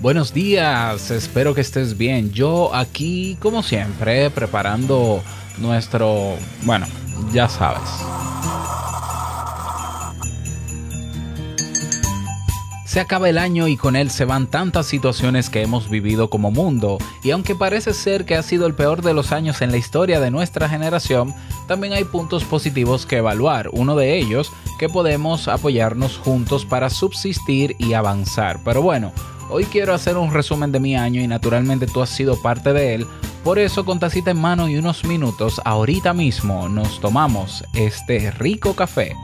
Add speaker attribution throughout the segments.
Speaker 1: Buenos días, espero que estés bien. Yo aquí, como siempre, preparando nuestro, bueno, ya sabes. Se acaba el año y con él se van tantas situaciones que hemos vivido como mundo, y aunque parece ser que ha sido el peor de los años en la historia de nuestra generación, también hay puntos positivos que evaluar. Uno de ellos, que podemos apoyarnos juntos para subsistir y avanzar. Pero bueno, hoy quiero hacer un resumen de mi año y naturalmente tú has sido parte de él. Por eso con tacita en mano y unos minutos, ahorita mismo nos tomamos este rico café.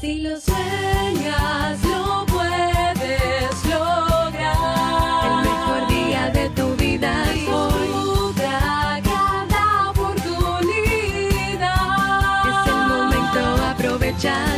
Speaker 2: Si lo sueñas, Y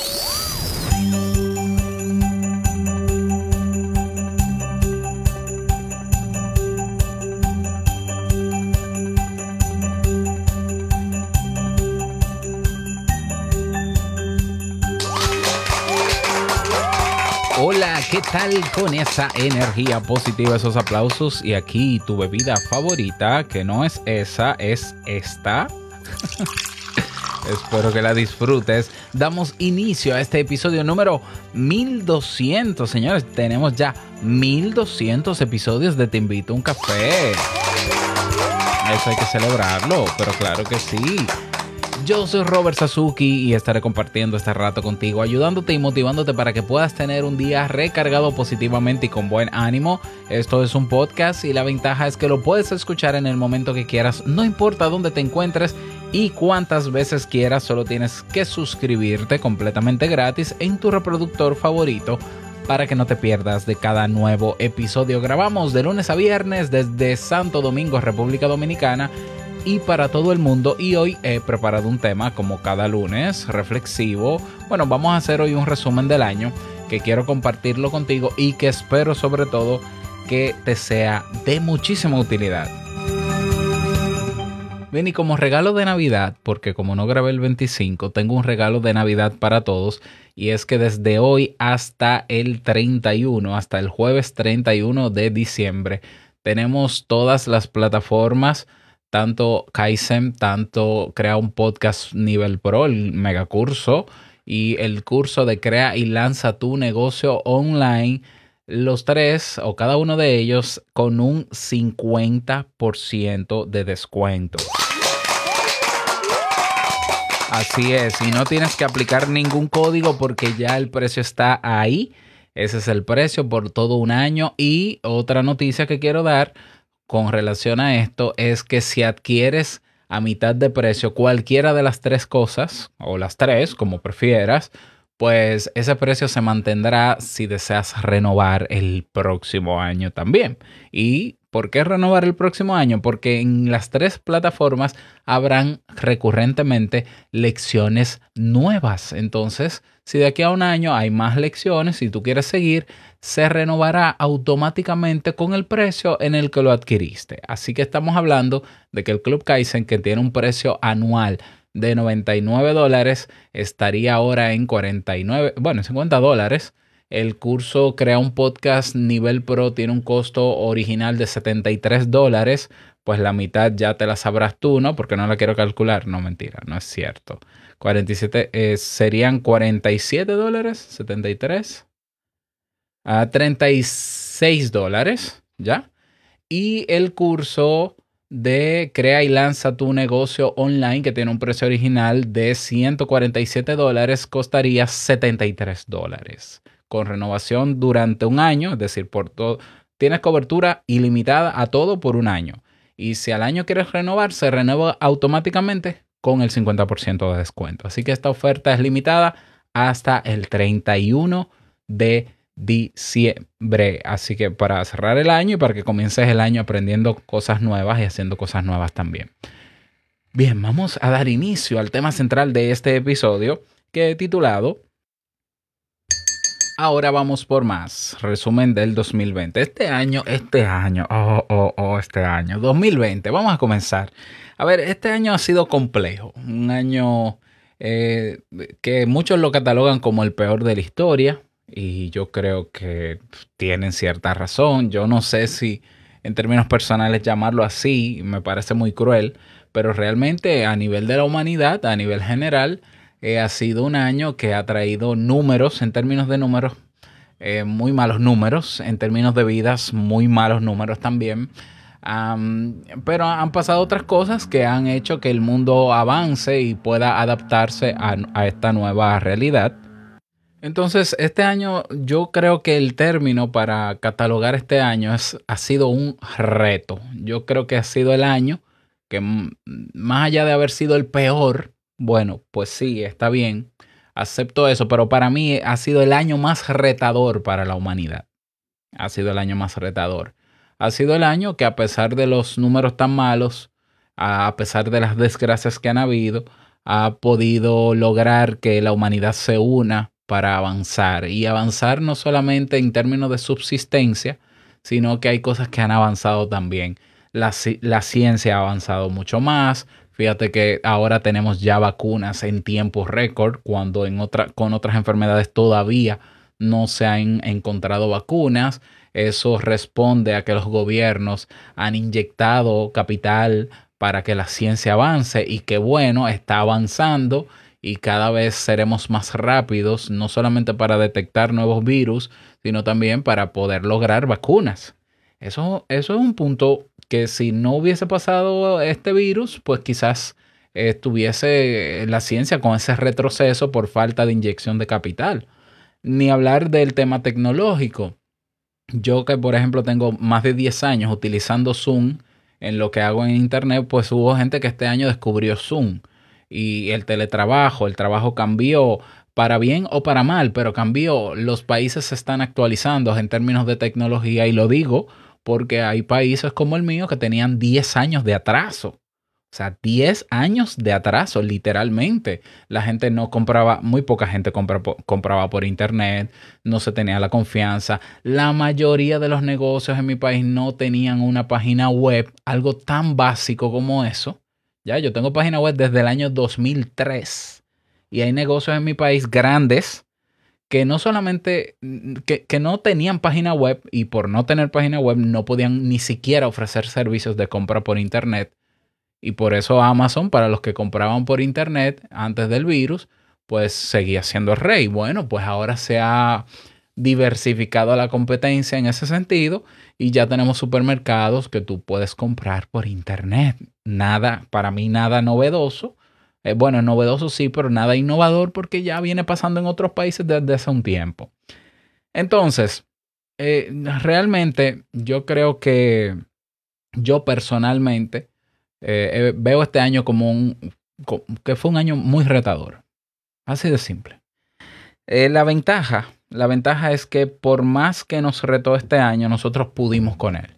Speaker 1: ¿Qué tal con esa energía positiva, esos aplausos? Y aquí tu bebida favorita, que no es esa, es esta. Espero que la disfrutes. Damos inicio a este episodio número 1200. Señores, tenemos ya 1200 episodios de Te invito a un café. Eso hay que celebrarlo, pero claro que sí. Yo soy Robert Sasuki y estaré compartiendo este rato contigo, ayudándote y motivándote para que puedas tener un día recargado positivamente y con buen ánimo. Esto es un podcast y la ventaja es que lo puedes escuchar en el momento que quieras, no importa dónde te encuentres y cuántas veces quieras, solo tienes que suscribirte completamente gratis en tu reproductor favorito para que no te pierdas de cada nuevo episodio. Grabamos de lunes a viernes desde Santo Domingo, República Dominicana y para todo el mundo y hoy he preparado un tema como cada lunes reflexivo. Bueno, vamos a hacer hoy un resumen del año que quiero compartirlo contigo y que espero sobre todo que te sea de muchísima utilidad. Bien, y como regalo de Navidad, porque como no grabé el 25, tengo un regalo de Navidad para todos y es que desde hoy hasta el 31, hasta el jueves 31 de diciembre, tenemos todas las plataformas tanto Kaizen, tanto Crea un Podcast Nivel Pro, el megacurso, y el curso de Crea y Lanza tu negocio online. Los tres o cada uno de ellos con un 50% de descuento. Así es, y no tienes que aplicar ningún código porque ya el precio está ahí. Ese es el precio por todo un año. Y otra noticia que quiero dar con relación a esto es que si adquieres a mitad de precio cualquiera de las tres cosas, o las tres, como prefieras, pues ese precio se mantendrá si deseas renovar el próximo año también. ¿Y por qué renovar el próximo año? Porque en las tres plataformas habrán recurrentemente lecciones nuevas. Entonces, si de aquí a un año hay más lecciones, si tú quieres seguir, se renovará automáticamente con el precio en el que lo adquiriste. Así que estamos hablando de que el Club Kaizen, que tiene un precio anual de 99 dólares, estaría ahora en 49, bueno, 50 dólares. El curso Crea un Podcast Nivel Pro tiene un costo original de 73 dólares, pues la mitad ya te la sabrás tú, ¿no? Porque no la quiero calcular, no mentira, no es cierto. 47 eh, serían 47 dólares, 73 a 36 dólares, ¿ya? Y el curso de Crea y lanza tu negocio online, que tiene un precio original de 147 dólares, costaría 73 dólares. Con renovación durante un año, es decir, por todo, tienes cobertura ilimitada a todo por un año. Y si al año quieres renovar, se renueva automáticamente con el 50% de descuento. Así que esta oferta es limitada hasta el 31 de diciembre. Así que para cerrar el año y para que comiences el año aprendiendo cosas nuevas y haciendo cosas nuevas también. Bien, vamos a dar inicio al tema central de este episodio que he titulado Ahora vamos por más. Resumen del 2020. Este año, este año, oh, oh, oh, este año, 2020. Vamos a comenzar. A ver, este año ha sido complejo. Un año eh, que muchos lo catalogan como el peor de la historia. Y yo creo que tienen cierta razón. Yo no sé si en términos personales llamarlo así, me parece muy cruel. Pero realmente a nivel de la humanidad, a nivel general, eh, ha sido un año que ha traído números, en términos de números, eh, muy malos números, en términos de vidas, muy malos números también. pero han pasado otras cosas que han hecho que el mundo avance y pueda adaptarse a, esta nueva realidad. Entonces, este año, yo creo que el término para catalogar este año es, ha sido un reto. Yo creo que ha sido el año que más allá de haber sido el peor, bueno, pues sí, está bien, acepto eso, pero para mí ha sido el año más retador para la humanidad. Ha sido el año más retador. Ha sido el año que a pesar de los números tan malos, a pesar de las desgracias que han habido, ha podido lograr que la humanidad se una para avanzar. Y avanzar no solamente en términos de subsistencia, sino que hay cosas que han avanzado también. La, ciencia ha avanzado mucho más, Fíjate que ahora tenemos ya vacunas en tiempo récord, cuando en otra, con otras enfermedades todavía no se han encontrado vacunas. Eso responde a que los gobiernos han inyectado capital para que la ciencia avance y que bueno, está avanzando y cada vez seremos más rápidos, no solamente para detectar nuevos virus, sino también para poder lograr vacunas. Eso, eso es un punto que si no hubiese pasado este virus, pues quizás estuviese la ciencia con ese retroceso por falta de inyección de capital. Ni hablar del tema tecnológico. Yo que, por ejemplo, tengo más de 10 años utilizando Zoom en lo que hago en Internet, pues hubo gente que este año descubrió Zoom. Y el teletrabajo, el trabajo cambió para bien o para mal, pero cambió. Los países se están actualizando en términos de tecnología y lo digo porque hay países como el mío que tenían 10 años de atraso. O sea, 10 años de atraso, literalmente. La gente no compraba, muy poca gente compraba por internet, no se tenía la confianza. La mayoría de los negocios en mi país no tenían una página web, algo tan básico como eso. Ya, yo tengo página web desde el año 2003 y hay negocios en mi país grandes que no solamente, mm, que, que, no tenían página web y por no tener página web no podían ni siquiera ofrecer servicios de compra por Internet. Y por eso Amazon, para los que compraban por Internet antes del virus, pues seguía siendo rey. Bueno, pues ahora se ha diversificado la competencia en ese sentido y ya tenemos supermercados que tú puedes comprar por Internet. Nada, para mí nada novedoso eh, bueno, novedoso sí, pero nada innovador porque ya viene pasando en otros países desde hace un tiempo. Entonces, eh, realmente yo creo que yo personalmente eh, veo este año como un, que fue un año muy retador. Así de simple. la ventaja, la ventaja es que por más que nos retó este año, nosotros pudimos con él.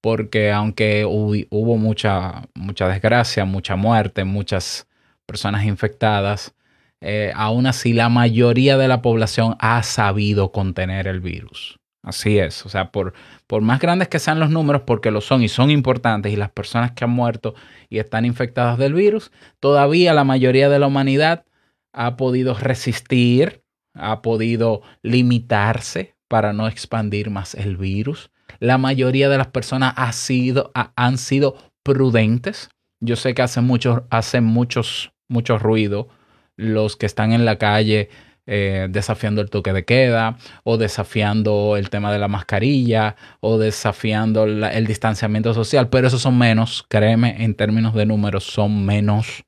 Speaker 1: Porque aunque hubo mucha, mucha desgracia, mucha muerte, muchas personas infectadas, eh, aún así la mayoría de la población ha sabido contener el virus. Así es, o sea, por, por más grandes que sean los números, porque lo son y son importantes, y las personas que han muerto y están infectadas del virus, todavía la mayoría de la humanidad ha podido resistir, ha podido limitarse para no expandir más el virus. La mayoría de las personas ha sido, han sido prudentes. Yo sé que hace muchos, hace muchos mucho ruido los que están en la calle eh, desafiando el toque de queda o desafiando el tema de la mascarilla o desafiando el distanciamiento social, pero esos son menos, créeme, en términos de números son menos.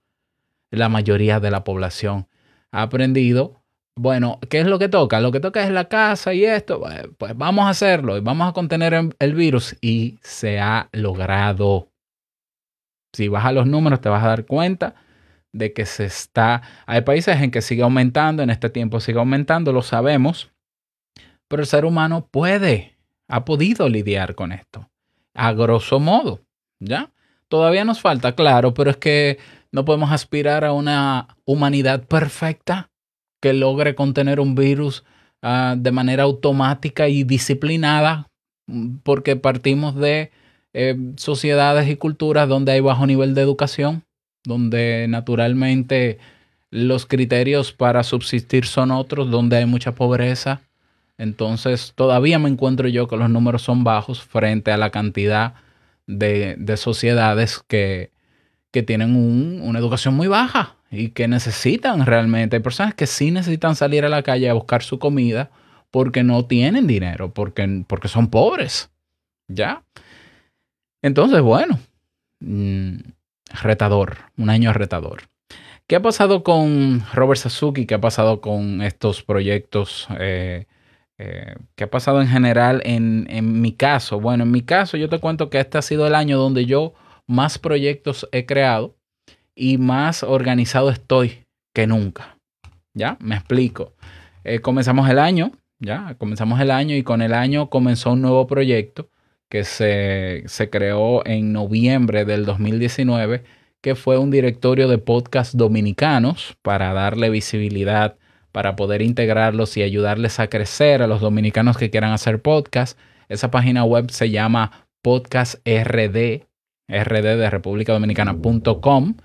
Speaker 1: La mayoría de la población ha aprendido, bueno, ¿qué es lo que toca? Lo que toca es la casa y esto, pues vamos a hacerlo y vamos a contener el virus y se ha logrado. Si vas a los números te vas a dar cuenta de que se está, hay países en que sigue aumentando, en este tiempo sigue aumentando, lo sabemos, pero el ser humano puede, ha podido lidiar con esto, a grosso modo, ¿ya? Todavía nos falta, claro, pero es que no podemos aspirar a una humanidad perfecta que logre contener un virus uh, de manera automática y disciplinada, porque partimos de eh, sociedades y culturas donde hay bajo nivel de educación, donde naturalmente los criterios para subsistir son otros, donde hay mucha pobreza. Entonces, todavía me encuentro yo que los números son bajos frente a la cantidad de, de sociedades que, que tienen un, una educación muy baja y que necesitan realmente. Hay personas que sí necesitan salir a la calle a buscar su comida porque no tienen dinero, porque, porque son pobres. ¿Ya? Entonces, bueno, mm, retador, un año retador. ¿Qué ha pasado con Robert Sasuki? ¿Qué ha pasado con estos proyectos? Eh, eh, ¿Qué ha pasado en general en, mi caso? Bueno, en mi caso yo te cuento que este ha sido el año donde yo más proyectos he creado y más organizado estoy que nunca. ¿Ya? Me explico. Eh, comenzamos el año, ya, comenzamos el año y con el año comenzó un nuevo proyecto que se, se creó en noviembre del 2019 que fue un directorio de podcasts dominicanos para darle visibilidad, para poder integrarlos y ayudarles a crecer a los dominicanos que quieran hacer podcast. Esa página web se llama podcastrd, rd de República Dominicana.com.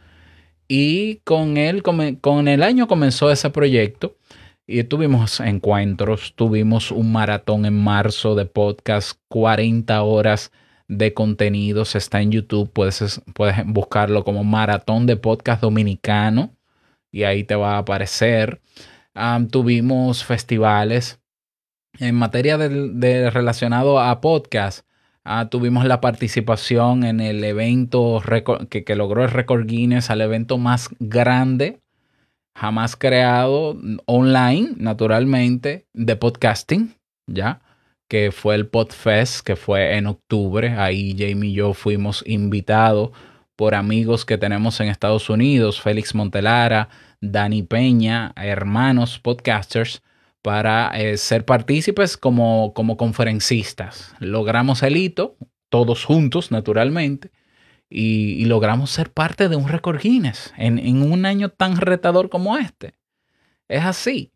Speaker 1: Y con, él, con el año comenzó ese proyecto y tuvimos encuentros, tuvimos un maratón en marzo de podcast, 40 horas de contenidos, está en YouTube, puedes, puedes buscarlo como Maratón de Podcast Dominicano y ahí te va a aparecer. tuvimos festivales en materia de, relacionado a podcast. Ah, tuvimos la participación en el evento que, que logró el récord Guinness, al evento más grande jamás creado online, naturalmente, de podcasting, ¿ya? que fue el Podfest, que fue en octubre. Ahí Jamie y yo fuimos invitados por amigos que tenemos en Estados Unidos, Félix Montelara, Dani Peña, hermanos podcasters, para eh, ser partícipes como, como conferencistas. Logramos el hito, todos juntos, naturalmente, y, logramos ser parte de un récord Guinness en, un año tan retador como este. Es así.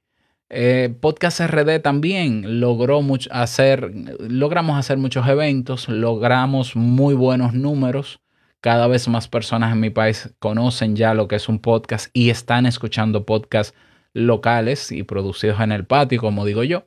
Speaker 1: Eh, Podcast RD también logró hacer, logramos hacer muchos eventos, logramos muy buenos números. Cada vez más personas en mi país conocen ya lo que es un podcast y están escuchando podcasts locales y producidos en el patio, como digo yo.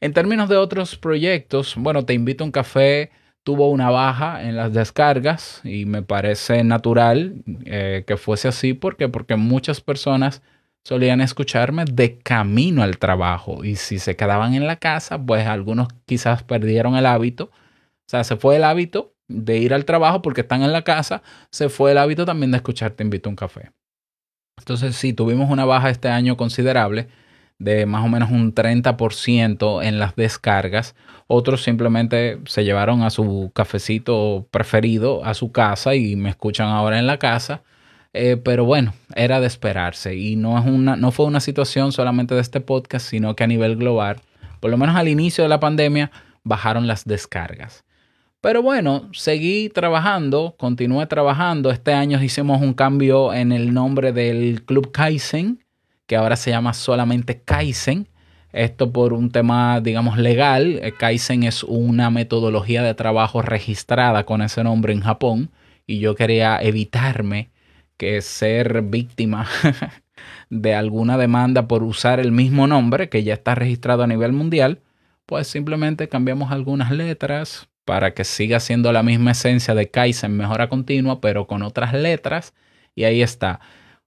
Speaker 1: En términos de otros proyectos, bueno, te invito a un café. Tuvo una baja en las descargas y me parece natural eh, que fuese así. ¿Por qué? Porque muchas personas solían escucharme de camino al trabajo y si se quedaban en la casa, pues algunos quizás perdieron el hábito. O sea, se fue el hábito de ir al trabajo porque están en la casa, se fue el hábito también de escuchar Te invito a un café. Entonces, sí, tuvimos una baja este año considerable de más o menos un 30% en las descargas. Otros simplemente se llevaron a su cafecito preferido a su casa y me escuchan ahora en la casa eh, pero bueno, era de esperarse y no, es una, no fue una situación solamente de este podcast, sino que a nivel global, por lo menos al inicio de la pandemia, bajaron las descargas. Pero bueno, seguí trabajando, continué trabajando. Este año hicimos un cambio en el nombre del Club Kaizen, que ahora se llama solamente Kaizen. Esto por un tema, digamos, legal. Eh, Kaizen es una metodología de trabajo registrada con ese nombre en Japón y yo quería evitarme que ser víctima de alguna demanda por usar el mismo nombre que ya está registrado a nivel mundial, pues simplemente cambiamos algunas letras para que siga siendo la misma esencia de Kaizen mejora continua, pero con otras letras. Y ahí está.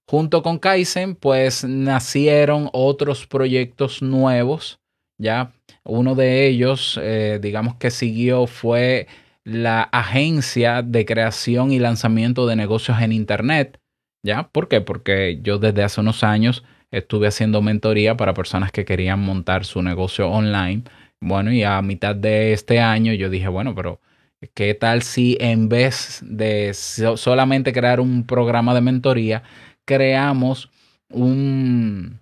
Speaker 1: Junto con Kaizen, pues nacieron otros proyectos nuevos. Ya uno de ellos, eh, digamos que siguió, fue la agencia de creación y lanzamiento de negocios en Internet. ¿Ya? ¿Por qué? Porque yo desde hace unos años estuve haciendo mentoría para personas que querían montar su negocio online. Bueno, y a mitad de este año yo dije, bueno, pero ¿qué tal si en vez de solamente crear un programa de mentoría, creamos un,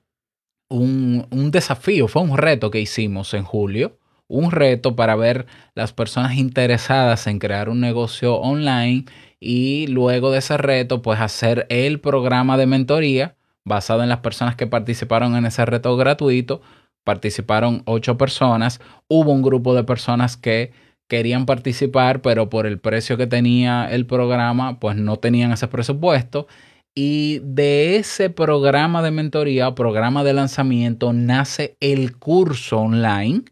Speaker 1: un, un desafío, fue un reto que hicimos en julio, un reto para ver las personas interesadas en crear un negocio online y luego de ese reto, pues hacer el programa de mentoría basado en las personas que participaron en ese reto gratuito. Participaron ocho personas. Hubo un grupo de personas que querían participar, pero por el precio que tenía el programa, pues no tenían ese presupuesto. Y de ese programa de mentoría o programa de lanzamiento nace el curso online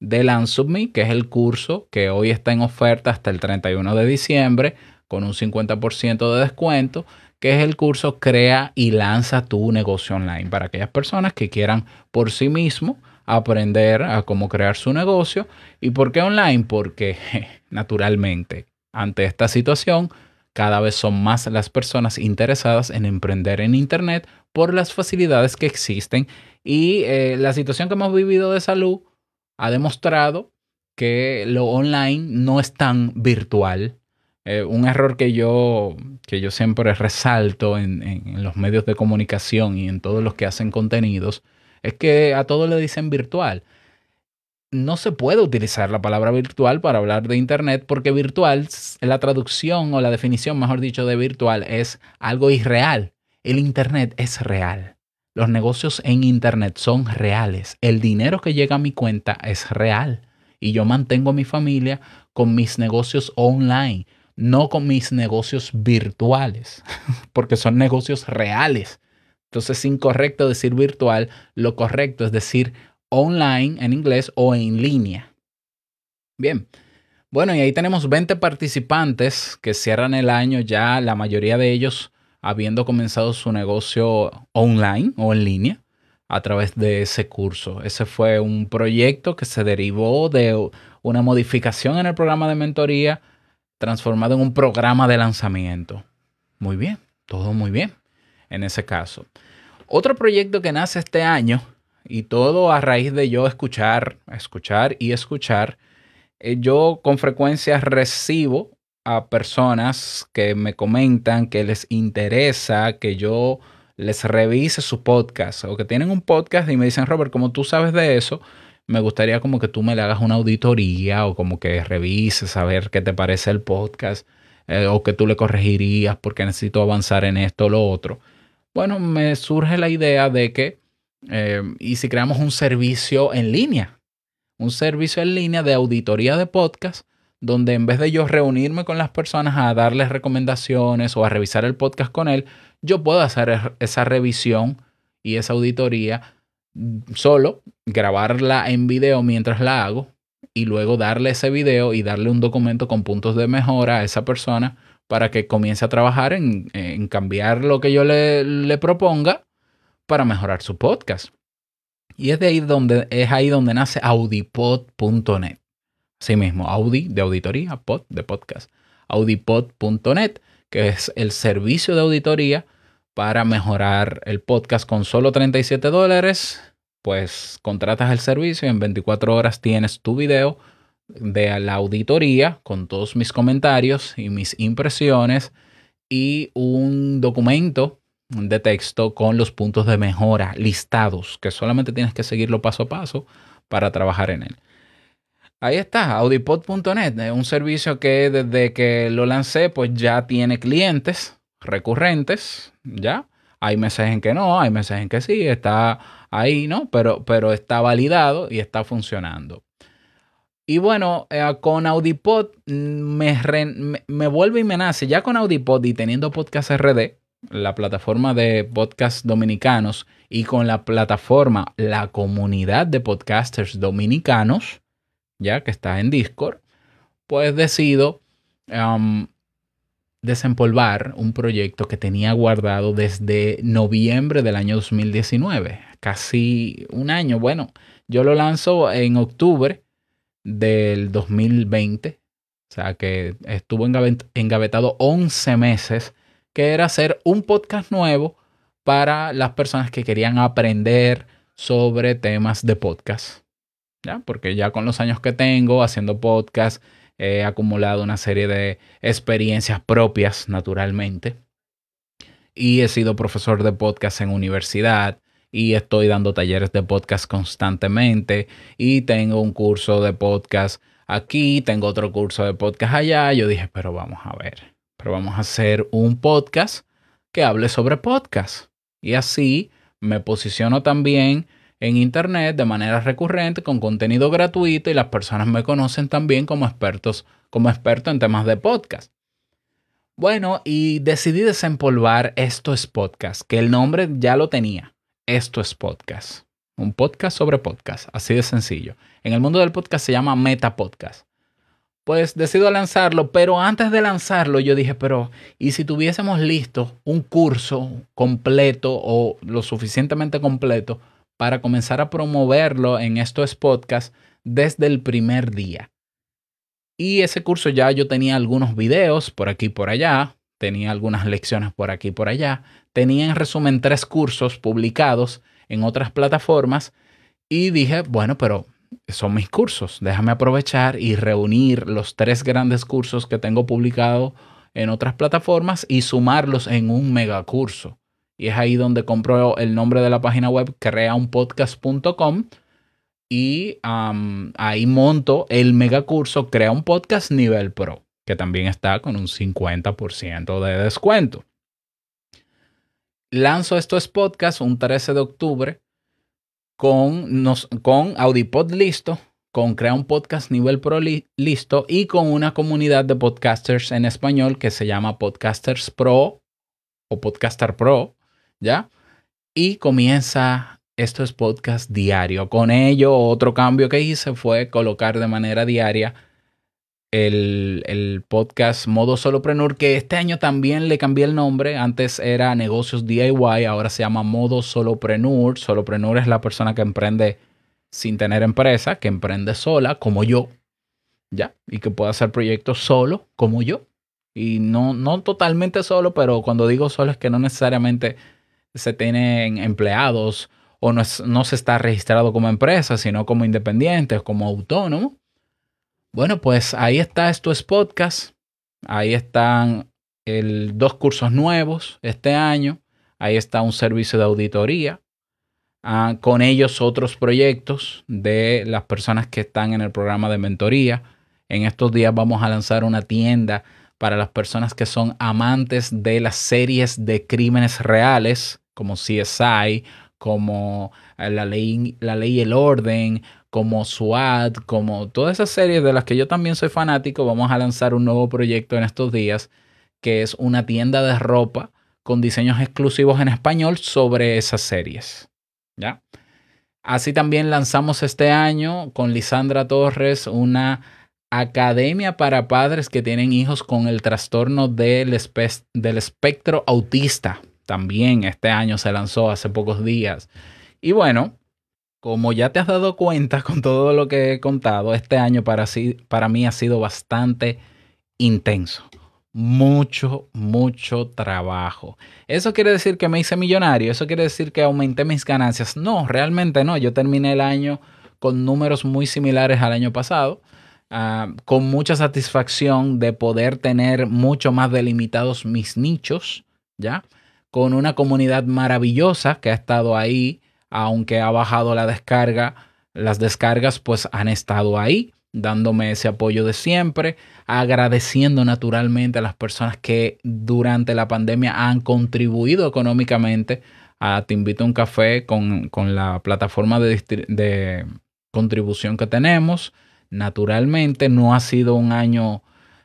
Speaker 1: de LanceUpMe, que es el curso que hoy está en oferta hasta el 31 de diciembre con un 50% de descuento, que es el curso Crea y lanza tu negocio online para aquellas personas que quieran por sí mismo aprender a cómo crear su negocio. ¿Y por qué online? Porque naturalmente, ante esta situación, cada vez son más las personas interesadas en emprender en Internet por las facilidades que existen y eh, la situación que hemos vivido de salud ha demostrado que lo online no es tan virtual. Eh, un error que yo, que yo siempre resalto en, los medios de comunicación y en todos los que hacen contenidos es que a todos le dicen virtual. No se puede utilizar la palabra virtual para hablar de Internet porque virtual, la traducción o la definición, mejor dicho, de virtual es algo irreal. El Internet es real. Los negocios en Internet son reales. El dinero que llega a mi cuenta es real. Y yo mantengo a mi familia con mis negocios online, no con mis negocios virtuales, porque son negocios reales. Entonces es incorrecto decir virtual, lo correcto es decir online en inglés o en línea. Bien, bueno, y ahí tenemos 20 participantes que cierran el año ya, la mayoría de ellos habiendo comenzado su negocio online o en línea a través de ese curso. Ese fue un proyecto que se derivó de una modificación en el programa de mentoría transformado en un programa de lanzamiento. Muy bien, todo muy bien en ese caso. Otro proyecto que nace este año y todo a raíz de yo escuchar, escuchar y escuchar, eh, yo con frecuencia recibo a personas que me comentan que les interesa que yo les revise su podcast o que tienen un podcast y me dicen, Robert, como tú sabes de eso, me gustaría como que tú me le hagas una auditoría o como que revises a ver qué te parece el podcast eh, o que tú le corregirías porque necesito avanzar en esto o lo otro. Bueno, me surge la idea de que, eh, ¿y si creamos un servicio en línea? Un servicio en línea de auditoría de podcast donde en vez de yo reunirme con las personas a darles recomendaciones o a revisar el podcast con él, yo puedo hacer esa revisión y esa auditoría solo, grabarla en video mientras la hago y luego darle ese video y darle un documento con puntos de mejora a esa persona para que comience a trabajar en, cambiar lo que yo le, le, proponga para mejorar su podcast. Y es de ahí donde, es ahí donde nace audipod.net. Sí mismo, Audi de auditoría, pod de podcast. Audipod.net, que es el servicio de auditoría para mejorar el podcast con solo 37 dólares. Pues contratas el servicio y en 24 horas tienes tu video de la auditoría con todos mis comentarios y mis impresiones y un documento de texto con los puntos de mejora listados que solamente tienes que seguirlo paso a paso para trabajar en él. Ahí está, audipod.net, un servicio que desde que lo lancé, pues ya tiene clientes recurrentes, ¿ya? Hay meses en que no, hay meses en que sí, está ahí, ¿no? Pero, pero está validado y está funcionando. Y bueno, eh, con Audipod me, me, vuelve y me nace, ya con Audipod y teniendo Podcast RD, la plataforma de podcast dominicanos, y con la plataforma, la comunidad de podcasters dominicanos, ya que está en Discord, pues decido desempolvar un proyecto que tenía guardado desde noviembre del año 2019, casi un año. Bueno, yo lo lanzo en octubre del 2020, o sea que estuvo engavetado 11 meses, que era hacer un podcast nuevo para las personas que querían aprender sobre temas de podcast. Porque ya con los años que tengo haciendo podcast he acumulado una serie de experiencias propias naturalmente. Y he sido profesor de podcast en universidad y estoy dando talleres de podcast constantemente y tengo un curso de podcast aquí, tengo otro curso de podcast allá. Yo dije, pero vamos a ver, pero vamos a hacer un podcast que hable sobre podcast. Y así me posiciono también en Internet de manera recurrente con contenido gratuito y las personas me conocen también como expertos, como experto en temas de podcast. Bueno, y decidí desempolvar Esto es Podcast, que el nombre ya lo tenía. Esto es Podcast. Un podcast sobre podcast, así de sencillo. En el mundo del podcast se llama Meta Podcast. Pues decido lanzarlo, pero antes de lanzarlo yo dije, pero ¿y si tuviésemos listo un curso completo o lo suficientemente completo para comenzar a promoverlo en estos podcasts desde el primer día? Y ese curso ya yo tenía algunos videos por aquí y por allá, tenía algunas lecciones por aquí y por allá, tenía en resumen tres cursos publicados en otras plataformas y dije, bueno, pero son mis cursos, déjame aprovechar y reunir los tres grandes cursos que tengo publicados en otras plataformas y sumarlos en un megacurso. Y es ahí donde compro el nombre de la página web, creaunpodcast.com y ahí monto el megacurso Crea un podcast nivel pro, que también está con un 50% de descuento. Lanzo estos podcasts un 13 de octubre con, nos, con Audipod listo, con Crea un Podcast Nivel Pro listo y con una comunidad de podcasters en español que se llama Podcasters Pro o Podcaster Pro, ¿ya? Y comienza esto es podcast diario. Con ello, otro cambio que hice fue colocar de manera diaria el, podcast Modo Solopreneur, que este año también le cambié el nombre. Antes era Negocios DIY, ahora se llama Modo Solopreneur. Solopreneur es la persona que emprende sin tener empresa, que emprende sola, como yo, ¿ya? Y que puede hacer proyectos solo, como yo. Y no, no totalmente solo, pero cuando digo solo es que no necesariamente se tienen empleados o no, no se está registrado como empresa, sino como independiente, como autónomo. Bueno, pues ahí está Esto es Podcast. Ahí están el, dos cursos nuevos este año. Ahí está un servicio de auditoría. Ah, con ellos otros proyectos de las personas que están en el programa de mentoría. En estos días vamos a lanzar una tienda para las personas que son amantes de las series de crímenes reales, como CSI, como la ley, la ley y el orden, como SWAT, como todas esas series de las que yo también soy fanático, vamos a lanzar un nuevo proyecto en estos días, que es una tienda de ropa con diseños exclusivos en español sobre esas series. ¿Ya? Así también lanzamos este año con Lisandra Torres una academia para padres que tienen hijos con el trastorno del, del espectro autista. También este año se lanzó hace pocos días. Y bueno, como ya te has dado cuenta con todo lo que he contado, este año para, para mí ha sido bastante intenso. Mucho, mucho trabajo. ¿Eso quiere decir que me hice millonario? ¿Eso quiere decir que aumenté mis ganancias? No, realmente no. Yo terminé el año con números muy similares al año pasado. Ah, con mucha satisfacción de poder tener mucho más delimitados mis nichos, ¿ya? Con una comunidad maravillosa que ha estado ahí aunque ha bajado la descarga, las descargas pues han estado ahí dándome ese apoyo de siempre, agradeciendo naturalmente a las personas que durante la pandemia han contribuido económicamente a Te invito a un café con, la plataforma de, de, contribución que tenemos. Naturalmente no ha sido un año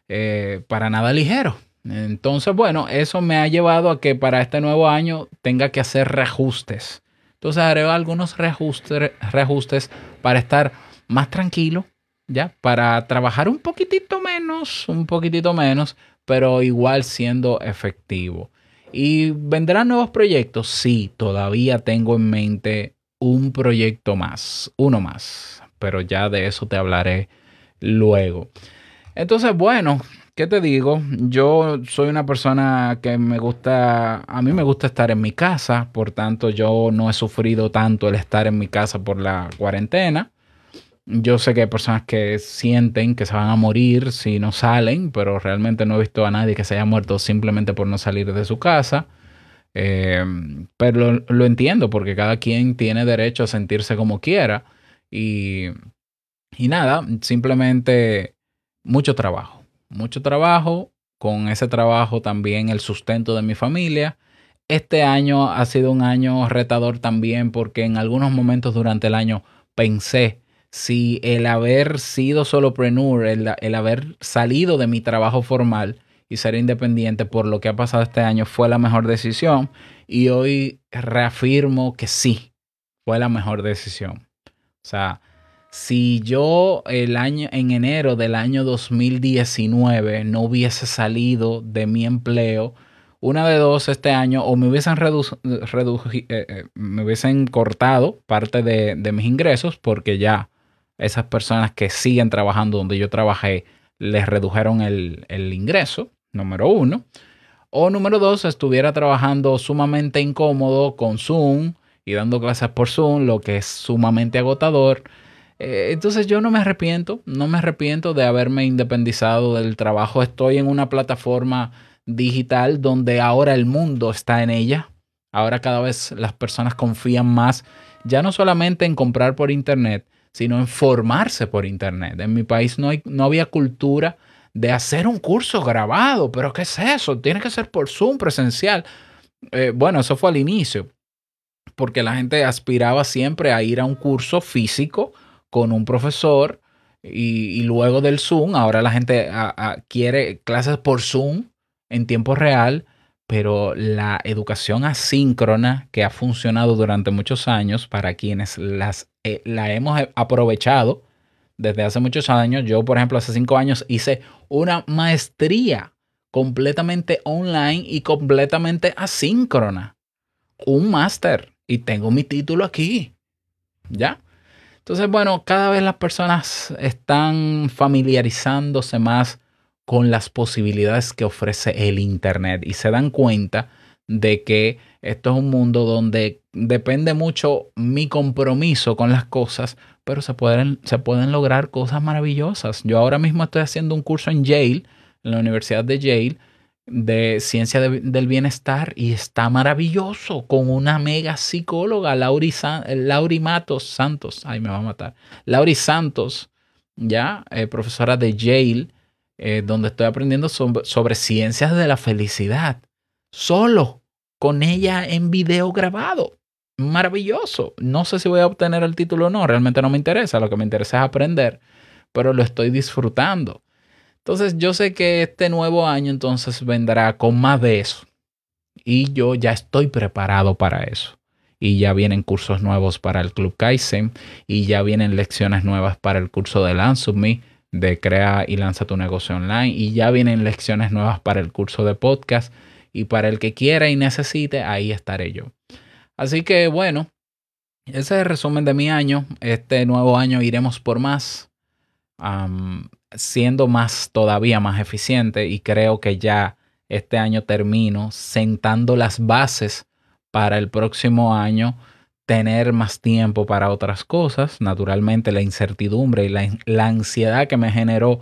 Speaker 1: eh, para nada ligero. Entonces, bueno, eso me ha llevado a que para este nuevo año tenga que hacer reajustes entonces haré algunos reajustes, para estar más tranquilo, ¿ya? Para trabajar un poquitito menos, un poquitito menos, pero igual siendo efectivo. ¿Y vendrán nuevos proyectos? Sí, todavía tengo en mente un proyecto más, uno más, pero ya de eso te hablaré luego. Entonces, bueno, ¿qué te digo? Yo soy una persona que me gusta, a mí me gusta estar en mi casa, por tanto yo no he sufrido tanto el estar en mi casa por la cuarentena. Yo sé que hay personas que sienten que se van a morir si no salen, pero realmente no he visto a nadie que se haya muerto simplemente por no salir de su casa. Eh, pero lo, entiendo porque cada quien tiene derecho a sentirse como quiera y, y nada, simplemente mucho trabajo, mucho trabajo, con ese trabajo también el sustento de mi familia. Este año ha sido un año retador también porque en algunos momentos durante el año pensé si el haber sido solopreneur, el, el haber salido de mi trabajo formal y ser independiente por lo que ha pasado este año fue la mejor decisión. Y hoy reafirmo que sí, fue la mejor decisión. O sea, si yo el año en enero del año 2019 no hubiese salido de mi empleo, una de dos este año o me hubiesen eh, eh, me hubiesen cortado parte de, de, mis ingresos porque ya esas personas que siguen trabajando donde yo trabajé les redujeron el, el ingreso, número uno. O número dos, estuviera trabajando sumamente incómodo con Zoom y dando clases por Zoom, lo que es sumamente agotador. Eh, entonces yo no me arrepiento, no me arrepiento de haberme independizado del trabajo. Estoy en una plataforma digital donde ahora el mundo está en ella. Ahora cada vez las personas confían más, ya no solamente en comprar por Internet, sino en formarse por Internet. En mi país no, hay, no había cultura de hacer un curso grabado, pero ¿qué es eso? Tiene que ser por Zoom presencial. Eh, bueno, eso fue al inicio, porque la gente aspiraba siempre a ir a un curso físico con un profesor y, luego del Zoom, ahora la gente quiere clases por Zoom en tiempo real, pero la educación asíncrona que ha funcionado durante muchos años para quienes las, eh, la hemos aprovechado desde hace muchos años, yo por ejemplo hace cinco años hice una maestría completamente online y completamente asíncrona. Un máster y tengo mi título aquí. ¿Ya? Entonces, bueno, cada vez las personas están familiarizándose más con las posibilidades que ofrece el Internet y se dan cuenta de que esto es un mundo donde depende mucho mi compromiso con las cosas, pero se pueden, se pueden lograr cosas maravillosas. Yo ahora mismo estoy haciendo un curso en Yale, en la Universidad de Yale, de ciencia del bienestar y está maravilloso con una mega psicóloga, Lauri, Lauri Matos Santos, ay me va a matar, Lauri Santos, ya, eh, profesora de Yale, eh, donde estoy aprendiendo sobre, sobre, ciencias de la felicidad, solo con ella en video grabado. Maravilloso. No sé si voy a obtener el título o no, realmente no me interesa, lo que me interesa es aprender, pero lo estoy disfrutando. Entonces yo sé que este nuevo año entonces vendrá con más de eso. Y yo ya estoy preparado para eso. Y ya vienen cursos nuevos para el Club Kaizen. Y ya vienen lecciones nuevas para el curso de Lance Me, de Crea y Lanza tu negocio online. Y ya vienen lecciones nuevas para el curso de podcast. Y para el que quiera y necesite, ahí estaré yo. Así que bueno, ese es el resumen de mi año. Este nuevo año iremos por más siendo más, todavía más eficiente y creo que ya este año termino sentando las bases para el próximo año tener más tiempo para otras cosas. Naturalmente la incertidumbre y la, ansiedad que me generó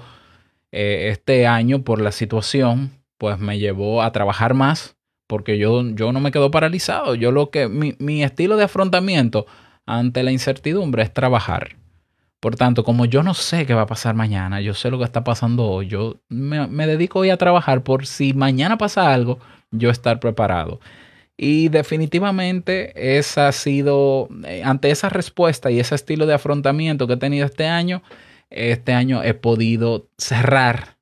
Speaker 1: eh, este año por la situación, pues me llevó a trabajar más porque yo, yo no me quedo paralizado. Yo lo que, mi, mi estilo de afrontamiento ante la incertidumbre es trabajar. Por tanto, como yo no sé qué va a pasar mañana, yo sé lo que está pasando hoy, yo me, dedico hoy a trabajar por si mañana pasa algo, yo estar preparado. Y definitivamente esa ha sido, eh, ante esa respuesta y ese estilo de afrontamiento que he tenido este año, este año he podido cerrar,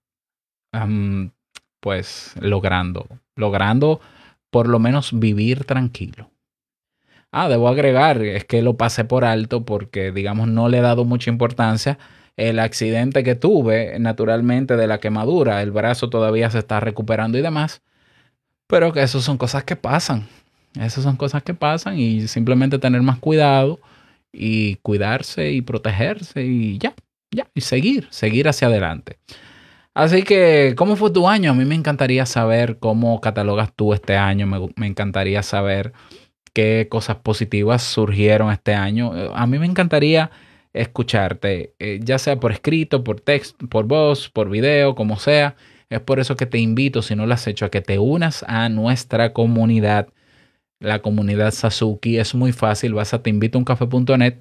Speaker 1: pues logrando, logrando por lo menos vivir tranquilo. Ah, debo agregar, es que lo pasé por alto porque, digamos, no le he dado mucha importancia. El accidente que tuve, naturalmente, de la quemadura, el brazo todavía se está recuperando y demás. Pero que eso son cosas que pasan. Esas son cosas que pasan y simplemente tener más cuidado y cuidarse y protegerse y ya, ya, y seguir, seguir hacia adelante. Así que, ¿cómo fue tu año? A mí me encantaría saber cómo catalogas tú este año, me, me encantaría saber qué cosas positivas surgieron este año. A mí me encantaría escucharte, eh, ya sea por escrito, por texto, por voz, por video, como sea. Es por eso que te invito, si no lo has hecho, a que te unas a nuestra comunidad la comunidad Sasuki. Es muy fácil, vas a teinvitouncafe.net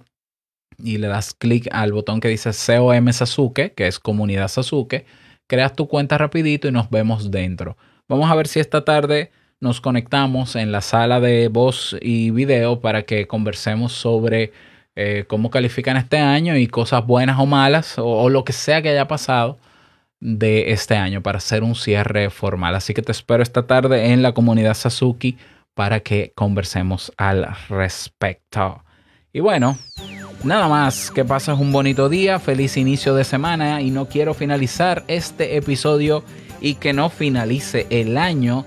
Speaker 1: y le das clic al botón que dice COM Sasuke, que es comunidad Sasuke. Creas tu cuenta rapidito y nos vemos dentro. Vamos a ver si esta tarde nos conectamos en la sala de voz y video para que conversemos sobre eh, cómo califican este año y cosas buenas o malas o, o lo que sea que haya pasado de este año para hacer un cierre formal. Así que te espero esta tarde en la comunidad Sasuki para que conversemos al respecto. Y bueno, nada más, que pases un bonito día, feliz inicio de semana y no quiero finalizar este episodio y que no finalice el año